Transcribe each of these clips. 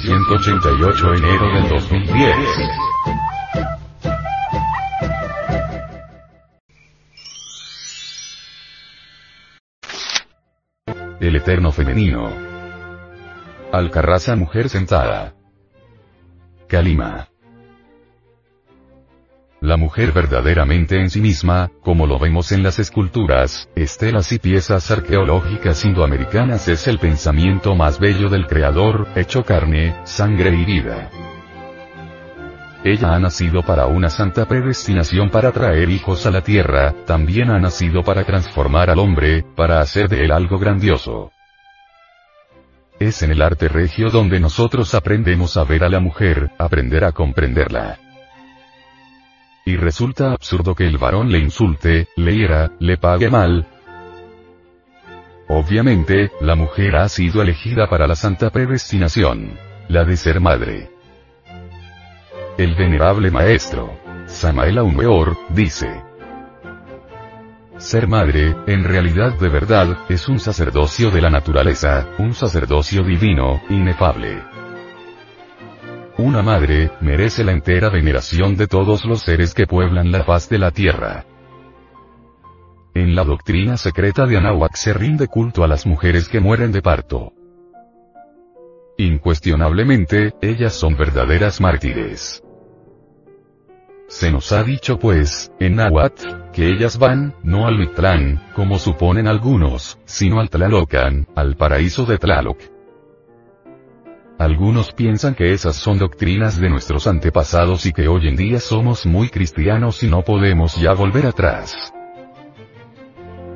edición 188 enero del 2010. El eterno femenino. Alcarraza mujer sentada. Kalima. La mujer verdaderamente en sí misma, como lo vemos en las esculturas, estelas y piezas arqueológicas indoamericanas es el pensamiento más bello del Creador, hecho carne, sangre y vida. Ella ha nacido para una santa predestinación para traer hijos a la tierra, también ha nacido para transformar al hombre, para hacer de él algo grandioso. Es en el arte regio donde nosotros aprendemos a ver a la mujer, aprender a comprenderla. Y resulta absurdo que el varón le insulte, le hiera, le pague mal. Obviamente, la mujer ha sido elegida para la santa predestinación. La de ser madre. El venerable maestro, Samael Aumeor, dice. Ser madre, en realidad de verdad, es un sacerdocio de la naturaleza, un sacerdocio divino, inefable. Una madre, merece la entera veneración de todos los seres que pueblan la faz de la tierra. En la doctrina secreta de Anahuac se rinde culto a las mujeres que mueren de parto. Incuestionablemente, ellas son verdaderas mártires. Se nos ha dicho pues, en Nahuatl, que ellas van, no al Mictlán, como suponen algunos, sino al Tlalocan, al paraíso de Tlaloc. Algunos piensan que esas son doctrinas de nuestros antepasados y que hoy en día somos muy cristianos y no podemos ya volver atrás.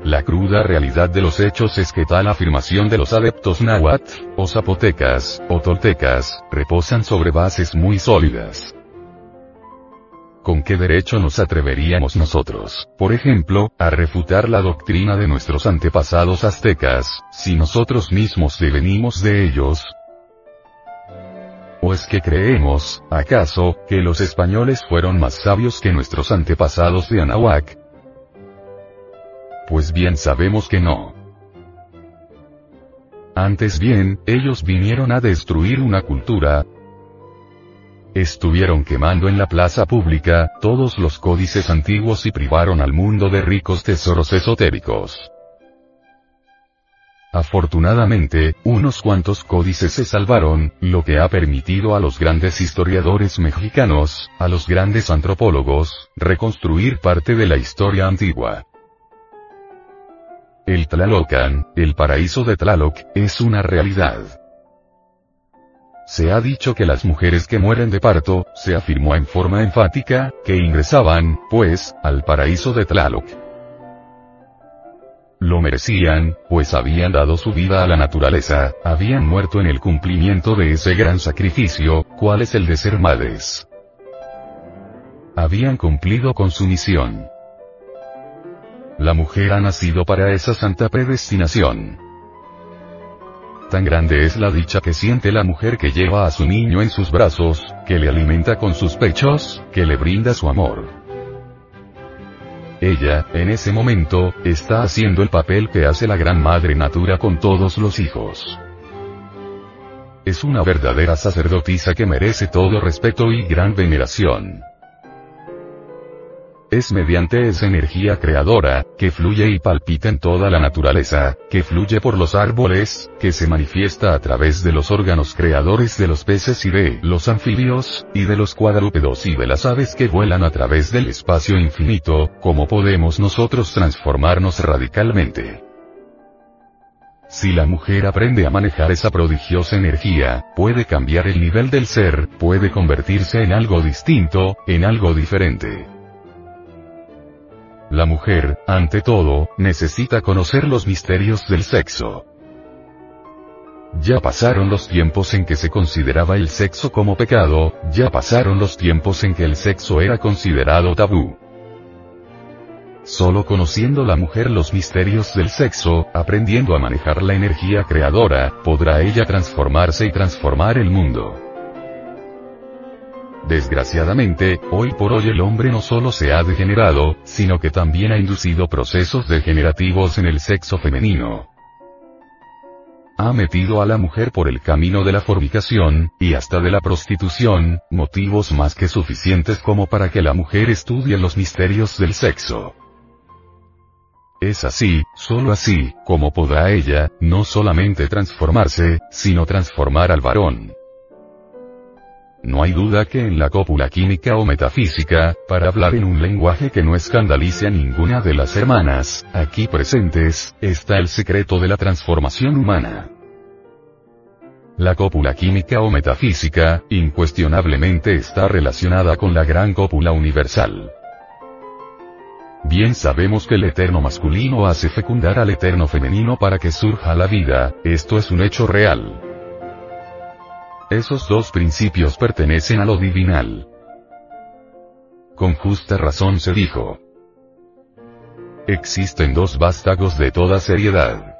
La cruda realidad de los hechos es que tal afirmación de los adeptos náhuatl, o zapotecas, o toltecas, reposan sobre bases muy sólidas. ¿Con qué derecho nos atreveríamos nosotros, por ejemplo, a refutar la doctrina de nuestros antepasados aztecas, si nosotros mismos devenimos de ellos, ¿O es que creemos, acaso, que los españoles fueron más sabios que nuestros antepasados de Anahuac? Pues bien sabemos que no. Antes bien, ellos vinieron a destruir una cultura, Estuvieron quemando en la plaza pública, todos los códices antiguos y privaron al mundo de ricos tesoros esotéricos. Afortunadamente, unos cuantos códices se salvaron, lo que ha permitido a los grandes historiadores mexicanos, a los grandes antropólogos, reconstruir parte de la historia antigua. El Tlalocan, el paraíso de Tlaloc, es una realidad. Se ha dicho que las mujeres que mueren de parto, se afirmó en forma enfática, que ingresaban, pues, al paraíso de Tlaloc. Lo merecían, pues habían dado su vida a la naturaleza, habían muerto en el cumplimiento de ese gran sacrificio, cuál es el de ser madres. Habían cumplido con su misión. La mujer ha nacido para esa santa predestinación. Tan grande es la dicha que siente la mujer que lleva a su niño en sus brazos, que le alimenta con sus pechos, que le brinda su amor. Ella, en ese momento, está haciendo el papel que hace la gran madre natura con todos los hijos. Es una verdadera sacerdotisa que merece todo respeto y gran veneración. Es mediante esa energía creadora, que fluye y palpita en toda la naturaleza, que fluye por los árboles, que se manifiesta a través de los órganos creadores de los peces y de los anfibios, y de los cuadrúpedos y de las aves que vuelan a través del espacio infinito, como podemos nosotros transformarnos radicalmente. Si la mujer aprende a manejar esa prodigiosa energía, puede cambiar el nivel del ser, puede convertirse en algo distinto, en algo diferente. La mujer, ante todo, necesita conocer los misterios del sexo. Ya pasaron los tiempos en que se consideraba el sexo como pecado, ya pasaron los tiempos en que el sexo era considerado tabú. Solo conociendo la mujer los misterios del sexo, aprendiendo a manejar la energía creadora, podrá ella transformarse y transformar el mundo. Desgraciadamente, hoy por hoy el hombre no solo se ha degenerado, sino que también ha inducido procesos degenerativos en el sexo femenino. ha metido a la mujer por el camino de la fornicación, y hasta de la prostitución, motivos más que suficientes como para que la mujer estudie los misterios del sexo. Es así, solo así, como podrá ella, no solamente transformarse, sino transformar al varón. No hay duda que en la cópula química o metafísica, para hablar en un lenguaje que no escandalice a ninguna de las hermanas, aquí presentes, está el secreto de la transformación humana. La cópula química o metafísica, incuestionablemente está relacionada con la gran cópula universal. Bien sabemos que el eterno masculino hace fecundar al eterno femenino para que surja la vida, esto es un hecho real. Esos dos principios pertenecen a lo divinal. Con justa razón se dijo. Existen dos vástagos de toda seriedad.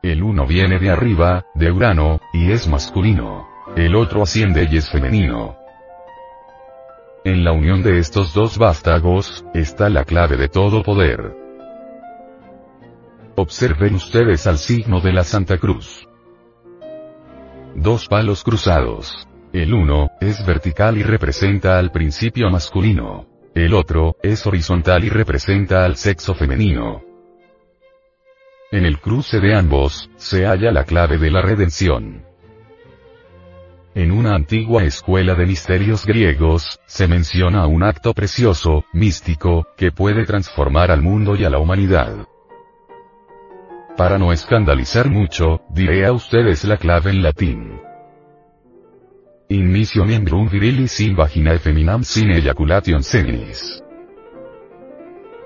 El uno viene de arriba, de Urano, y es masculino. El otro asciende y es femenino. En la unión de estos dos vástagos, está la clave de todo poder. Observen ustedes al signo de la Santa Cruz. Dos palos cruzados. El uno, es vertical y representa al principio masculino. El otro, es horizontal y representa al sexo femenino. En el cruce de ambos, se halla la clave de la redención. En una antigua escuela de misterios griegos, se menciona un acto precioso, místico, que puede transformar al mundo y a la humanidad. Para no escandalizar mucho, diré a ustedes la clave en latín. Inmisio membrum virilis in vaginae feminam sin ejaculation seminis.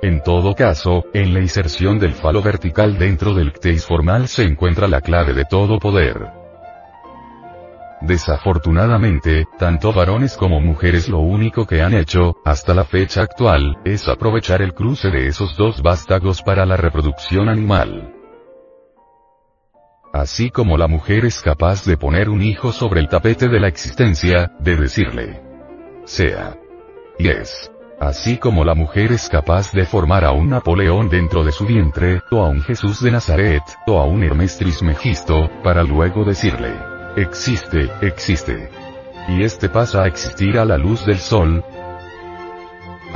En todo caso, en la inserción del falo vertical dentro del cteis formal se encuentra la clave de todo poder. Desafortunadamente, tanto varones como mujeres lo único que han hecho, hasta la fecha actual, es aprovechar el cruce de esos dos vástagos para la reproducción animal. Así como la mujer es capaz de poner un hijo sobre el tapete de la existencia, de decirle, sea. Y es. Así como la mujer es capaz de formar a un Napoleón dentro de su vientre, o a un Jesús de Nazaret, o a un Hermes Trismegisto, para luego decirle, Existe, existe. Y este pasa a existir a la luz del sol.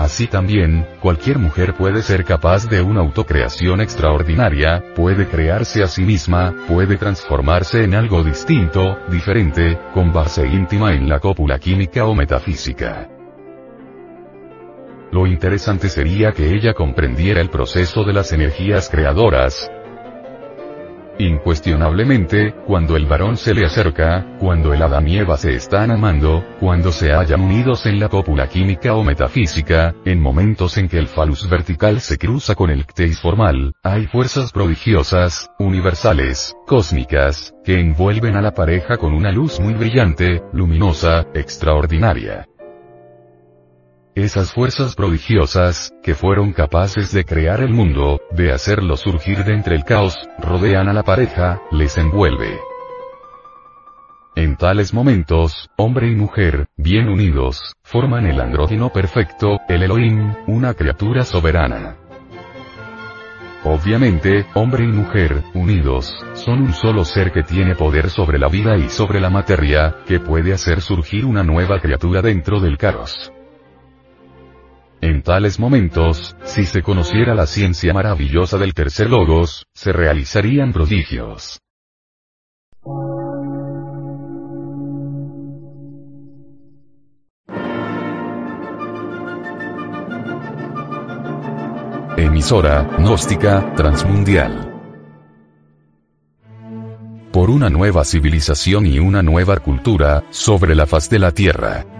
Así también, cualquier mujer puede ser capaz de una autocreación extraordinaria, puede crearse a sí misma, puede transformarse en algo distinto, diferente, con base íntima en la cópula química o metafísica. Lo interesante sería que ella comprendiera el proceso de las energías creadoras, Incuestionablemente, cuando el varón se le acerca, cuando el Adán y Eva se están amando, cuando se hallan unidos en la cópula química o metafísica, en momentos en que el falus vertical se cruza con el cteis formal, hay fuerzas prodigiosas, universales, cósmicas, que envuelven a la pareja con una luz muy brillante, luminosa, extraordinaria. Esas fuerzas prodigiosas, que fueron capaces de crear el mundo, de hacerlo surgir de entre el caos, rodean a la pareja, les envuelve. En tales momentos, hombre y mujer, bien unidos, forman el andrógeno perfecto, el Elohim, una criatura soberana. Obviamente, hombre y mujer, unidos, son un solo ser que tiene poder sobre la vida y sobre la materia, que puede hacer surgir una nueva criatura dentro del caos. En tales momentos, si se conociera la ciencia maravillosa del tercer logos, se realizarían prodigios. Emisora, gnóstica, transmundial. Por una nueva civilización y una nueva cultura, sobre la faz de la Tierra.